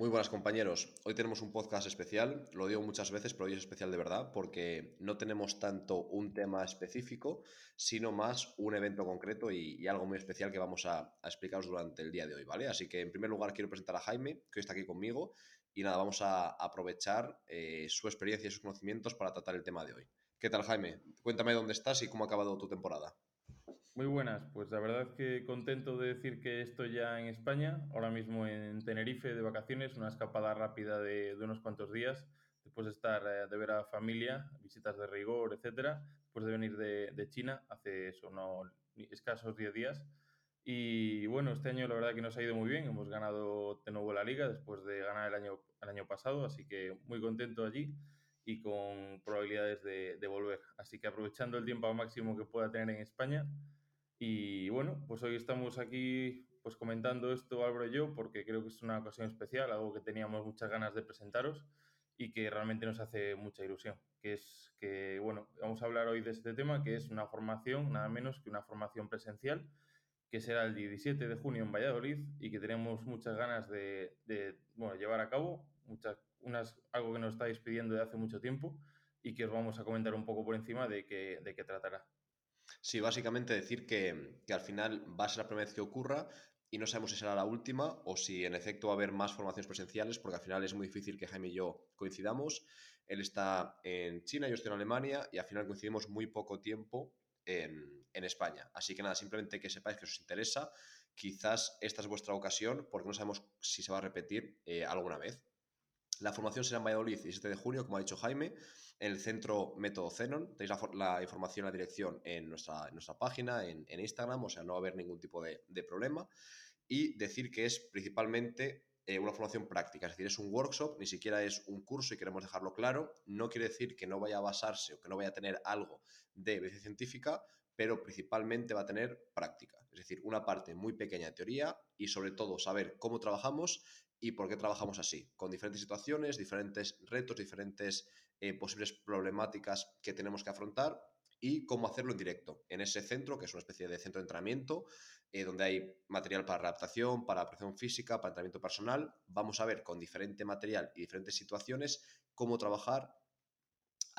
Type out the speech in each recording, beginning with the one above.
Muy buenas compañeros, hoy tenemos un podcast especial, lo digo muchas veces, pero hoy es especial de verdad porque no tenemos tanto un tema específico, sino más un evento concreto y, algo muy especial que vamos a, explicaros durante el día de hoy, ¿vale? Así que en primer lugar quiero presentar a Jaime, que hoy está aquí conmigo, y nada, vamos a aprovechar eh, su experiencia y sus conocimientos para tratar el tema de hoy. ¿Qué tal Jaime? Cuéntame dónde estás y cómo ha acabado tu temporada. Muy buenas, pues la verdad que contento de decir que estoy ya en España, ahora mismo en Tenerife de vacaciones, una escapada rápida de, unos cuantos días, después de estar eh, de ver a familia, visitas de rigor, etcétera, después de venir de, China hace eso, no, escasos 10 días. Y bueno, este año la verdad que nos ha ido muy bien, hemos ganado de nuevo la liga después de ganar el año, el año pasado, así que muy contento allí y con probabilidades de, de volver. Así que aprovechando el tiempo máximo que pueda tener en España, y bueno, pues hoy estamos aquí pues comentando esto Álvaro y yo porque creo que es una ocasión especial, algo que teníamos muchas ganas de presentaros y que realmente nos hace mucha ilusión, que es que, bueno, vamos a hablar hoy de este tema, que es una formación, nada menos que una formación presencial, que será el 17 de junio en Valladolid y que tenemos muchas ganas de, bueno, llevar a cabo, muchas, algo que nos estáis pidiendo de hace mucho tiempo y que os vamos a comentar un poco por encima de qué, de qué tratará. Sí, básicamente decir que, al final va a ser la primera vez que ocurra y no sabemos si será la última o si en efecto va a haber más formaciones presenciales, porque al final es muy difícil que Jaime y yo coincidamos. Él está en China, yo estoy en Alemania y al final coincidimos muy poco tiempo en, España. Así que nada, simplemente que sepáis que os interesa. Quizás esta es vuestra ocasión porque no sabemos si se va a repetir eh, alguna vez. La formación será en Valladolid, 17 de junio, como ha dicho Jaime en el centro Método Zenon. Tenéis la, información, la dirección en nuestra, nuestra página, en, Instagram, o sea, no va a haber ningún tipo de, problema. Y decir que es principalmente eh, una formación práctica, es decir, es un workshop, ni siquiera es un curso y queremos dejarlo claro. No quiere decir que no vaya a basarse o que no vaya a tener algo de evidencia científica, pero principalmente va a tener práctica, es decir, una parte muy pequeña de teoría y sobre todo saber cómo trabajamos y por qué trabajamos así, con diferentes situaciones, diferentes retos, diferentes eh, posibles problemáticas que tenemos que afrontar y cómo hacerlo en directo. En ese centro, que es una especie de centro de entrenamiento, eh, donde hay material para adaptación, para presión física, para entrenamiento personal, vamos a ver con diferente material y diferentes situaciones cómo trabajar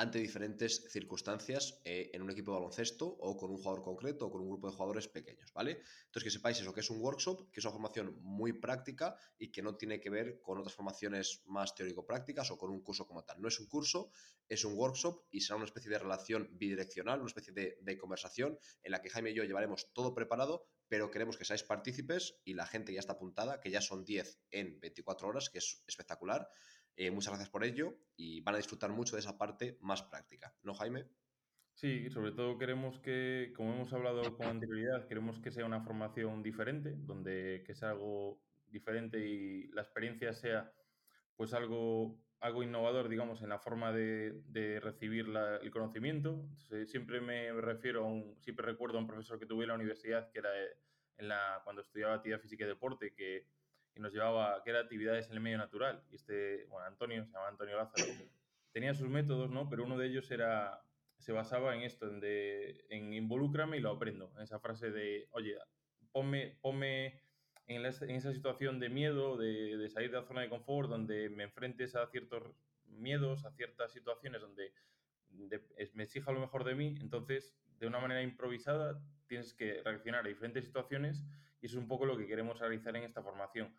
ante diferentes circunstancias eh, en un equipo de baloncesto o con un jugador concreto o con un grupo de jugadores pequeños, ¿vale? Entonces que sepáis eso, que es un workshop, que es una formación muy práctica y que no tiene que ver con otras formaciones más teórico-prácticas o con un curso como tal. No es un curso, es un workshop y será una especie de relación bidireccional, una especie de, de conversación en la que Jaime y yo llevaremos todo preparado, pero queremos que seáis partícipes y la gente ya está apuntada, que ya son 10 en 24 horas, que es espectacular. Eh, muchas gracias por ello y van a disfrutar mucho de esa parte más práctica, ¿no, Jaime? Sí, sobre todo queremos que, como hemos hablado con anterioridad, queremos que sea una formación diferente, donde que sea algo diferente y la experiencia sea pues algo, algo innovador, digamos, en la forma de, de recibir el conocimiento. siempre me refiero a un, siempre recuerdo a un profesor que tuve en la universidad, que era en la, cuando estudiaba actividad física y deporte, que y nos llevaba, que era actividades en el medio natural. Y este, bueno, Antonio, se llama Antonio Lázaro, tenía sus métodos, ¿no? Pero uno de ellos era, se basaba en esto, en, de, en involúcrame y lo aprendo. En esa frase de, oye, ponme, ponme en, en esa situación de miedo, de, de, salir de la zona de confort, donde me enfrentes a ciertos miedos, a ciertas situaciones donde me exija lo mejor de mí, entonces, de una manera improvisada, tienes que reaccionar a diferentes situaciones y eso es un poco lo que queremos realizar en esta formación.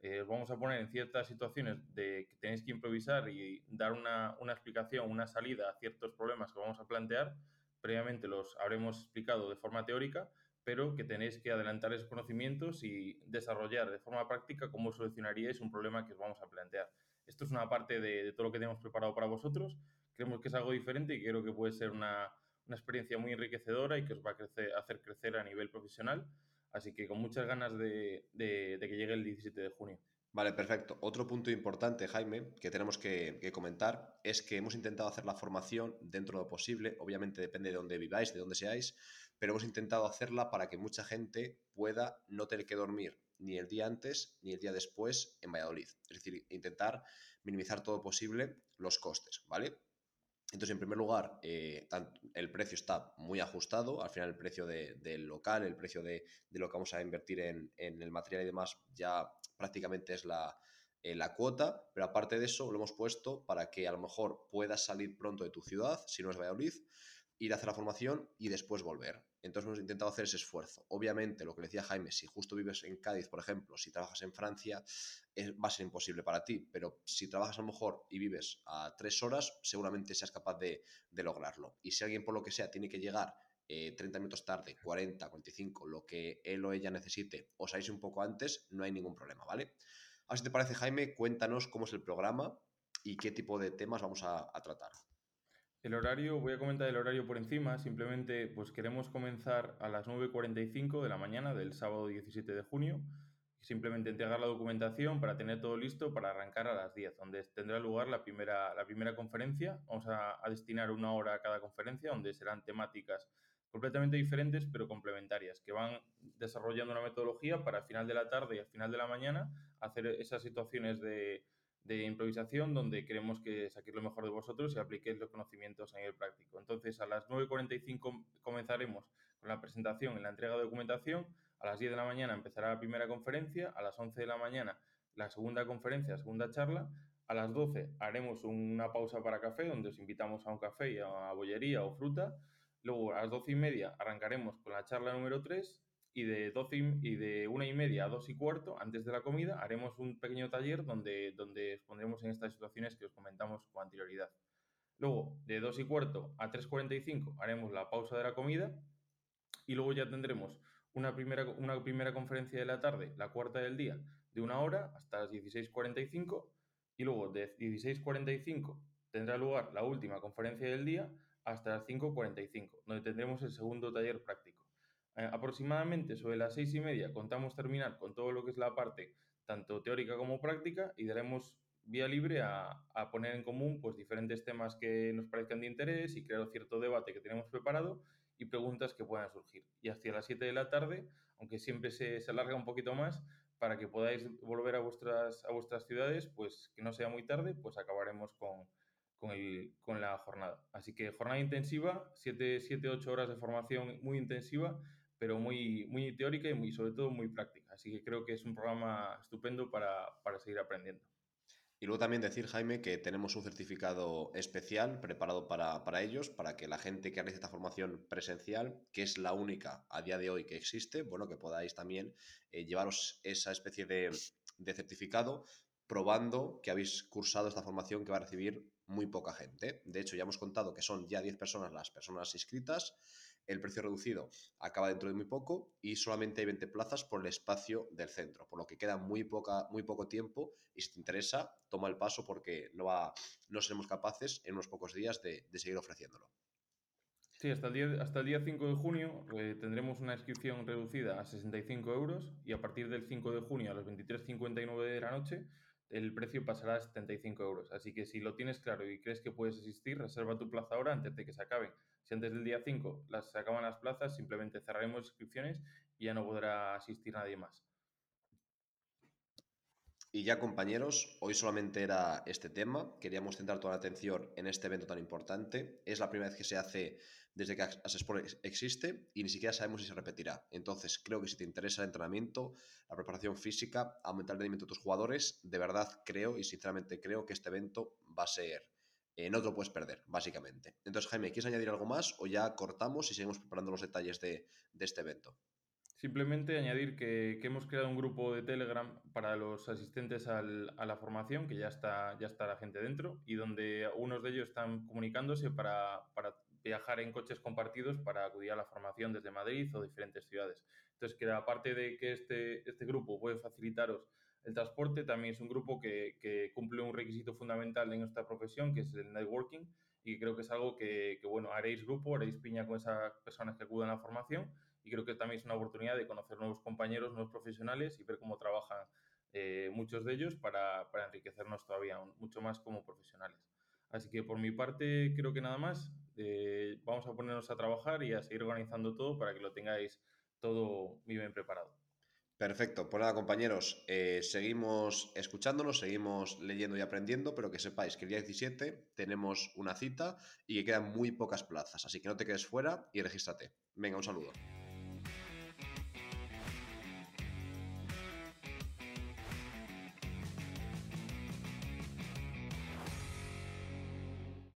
Eh, vamos a poner en ciertas situaciones de que tenéis que improvisar y dar una, explicación, una salida a ciertos problemas que vamos a plantear. Previamente los habremos explicado de forma teórica, pero que tenéis que adelantar esos conocimientos y desarrollar de forma práctica cómo solucionaríais un problema que os vamos a plantear. Esto es una parte de, todo lo que tenemos preparado para vosotros. Creemos que es algo diferente y creo que puede ser una, experiencia muy enriquecedora y que os va a hacer crecer a nivel profesional Así que con muchas ganas de, que llegue el 17 de junio. Vale, perfecto. Otro punto importante, Jaime, que tenemos que, comentar es que hemos intentado hacer la formación dentro de lo posible. Obviamente depende de dónde viváis, de dónde seáis, pero hemos intentado hacerla para que mucha gente pueda no tener que dormir ni el día antes ni el día después en Valladolid. Es decir, intentar minimizar todo posible los costes, ¿vale? Entonces, en primer lugar, eh, el precio está muy ajustado. Al final, el precio del local, el precio de, lo que vamos a invertir en, el material y demás, ya prácticamente es la, eh, la cuota, pero aparte de eso lo hemos puesto para que a lo mejor puedas salir pronto de tu ciudad, si no es Valladolid, ir a hacer la formación y después volver. Entonces hemos intentado hacer ese esfuerzo. Obviamente, lo que decía Jaime, si justo vives en Cádiz, por ejemplo, si trabajas en Francia, va a ser imposible para ti, pero si trabajas a lo mejor y vives a tres horas, seguramente seas capaz de, lograrlo. Y si alguien por lo que sea tiene que llegar 30 eh, minutos tarde, 40, 45, lo que él o ella necesite, o salís un poco antes, no hay ningún problema, ¿vale? Así te parece, Jaime, cuéntanos cómo es el programa y qué tipo de temas vamos a tratar. El horario, voy a comentar el horario por encima, simplemente pues queremos comenzar a las 9.45 de la mañana del sábado 17 de junio, simplemente entregar la documentación para tener todo listo para arrancar a las 10, donde tendrá lugar la primera, la primera conferencia. Vamos a, a destinar una hora a cada conferencia, donde serán temáticas completamente diferentes pero complementarias, que van desarrollando una metodología para al final de la tarde y al final de la mañana hacer esas situaciones de de improvisación donde queremos que saquéis lo mejor de vosotros y apliquéis los conocimientos a nivel práctico. Entonces, a las 9.45 comenzaremos con la presentación y la entrega de documentación. A las 10 de la mañana empezará la primera conferencia. A las 11 de la mañana la segunda conferencia, segunda charla. A las 12 haremos una pausa para café, donde os invitamos a un café y a bollería o fruta. Luego, a las 12 y media arrancaremos con la charla número 3 y de, 12 y, de una y media a dos y cuarto, antes de la comida, haremos un pequeño taller donde, donde expondremos en estas situaciones que os comentamos con anterioridad. Luego, de 2 y cuarto a 3.45 haremos la pausa de la comida y luego ya tendremos una primera, una primera conferencia de la tarde, la cuarta del día, de una hora hasta las 16.45 y luego de 16.45 tendrá lugar la última conferencia del día hasta las 5.45, donde tendremos el segundo taller práctico. Eh, aproximadamente sobre las seis y media contamos terminar con todo lo que es la parte tanto teórica como práctica y daremos vía libre a, a, poner en común pues, diferentes temas que nos parezcan de interés y crear cierto debate que tenemos preparado y preguntas que puedan surgir. Y hacia las 7 de la tarde, aunque siempre se, se, alarga un poquito más, para que podáis volver a vuestras, a vuestras ciudades, pues que no sea muy tarde, pues acabaremos con, con, el, con la jornada. Así que jornada intensiva, 7-8 horas de formación muy intensiva pero muy, muy teórica y muy, sobre todo muy práctica. Así que creo que es un programa estupendo para, para seguir aprendiendo. Y luego también decir, Jaime, que tenemos un certificado especial preparado para, para, ellos, para que la gente que realice esta formación presencial, que es la única a día de hoy que existe, bueno, que podáis también eh, llevaros esa especie de, de certificado probando que habéis cursado esta formación que va a recibir muy poca gente. De hecho, ya hemos contado que son ya 10 personas las personas inscritas el precio reducido acaba dentro de muy poco y solamente hay 20 plazas por el espacio del centro, por lo que queda muy, poca, muy poco tiempo y si te interesa, toma el paso porque no, va, no seremos capaces en unos pocos días de, seguir ofreciéndolo. Sí, hasta el día, hasta el día 5 de junio eh, tendremos una inscripción reducida a 65 euros y a partir del 5 de junio a las 23.59 de la noche el precio pasará a 75 euros. Así que si lo tienes claro y crees que puedes asistir, reserva tu plaza ahora antes de que se acaben. Si antes del día 5 las se acaban las plazas, simplemente cerraremos inscripciones y ya no podrá asistir nadie más. Y ya compañeros, hoy solamente era este tema. Queríamos centrar toda la atención en este evento tan importante. Es la primera vez que se hace desde que Asesport existe y ni siquiera sabemos si se repetirá. Entonces, creo que si te interesa el entrenamiento, la preparación física, aumentar el rendimiento de tus jugadores, de verdad creo y sinceramente creo que este evento va a ser eh, no te lo puedes perder, básicamente. Entonces, Jaime, ¿quieres añadir algo más o ya cortamos y seguimos preparando los detalles de, este evento? Simplemente añadir que, hemos creado un grupo de Telegram para los asistentes a la formación, que ya está, ya está la gente dentro, y donde algunos de ellos están comunicándose para, viajar en coches compartidos para acudir a la formación desde Madrid o diferentes ciudades. Entonces, que aparte de que este, este grupo puede facilitaros el transporte también es un grupo que, cumple un requisito fundamental en nuestra profesión, que es el networking, y creo que es algo que, bueno, haréis grupo, haréis piña con esas personas que acuden a la formación, y creo que también es una oportunidad de conocer nuevos compañeros, nuevos profesionales y ver cómo trabajan eh, muchos de ellos para, enriquecernos todavía mucho más como profesionales. Así que por mi parte creo que nada más. Eh, vamos a ponernos a trabajar y a seguir organizando todo para que lo tengáis todo muy bien preparado. Perfecto, pues nada compañeros, eh, seguimos escuchándonos, seguimos leyendo y aprendiendo, pero que sepáis que el día 17 tenemos una cita y que quedan muy pocas plazas, así que no te quedes fuera y regístrate. Venga, un saludo.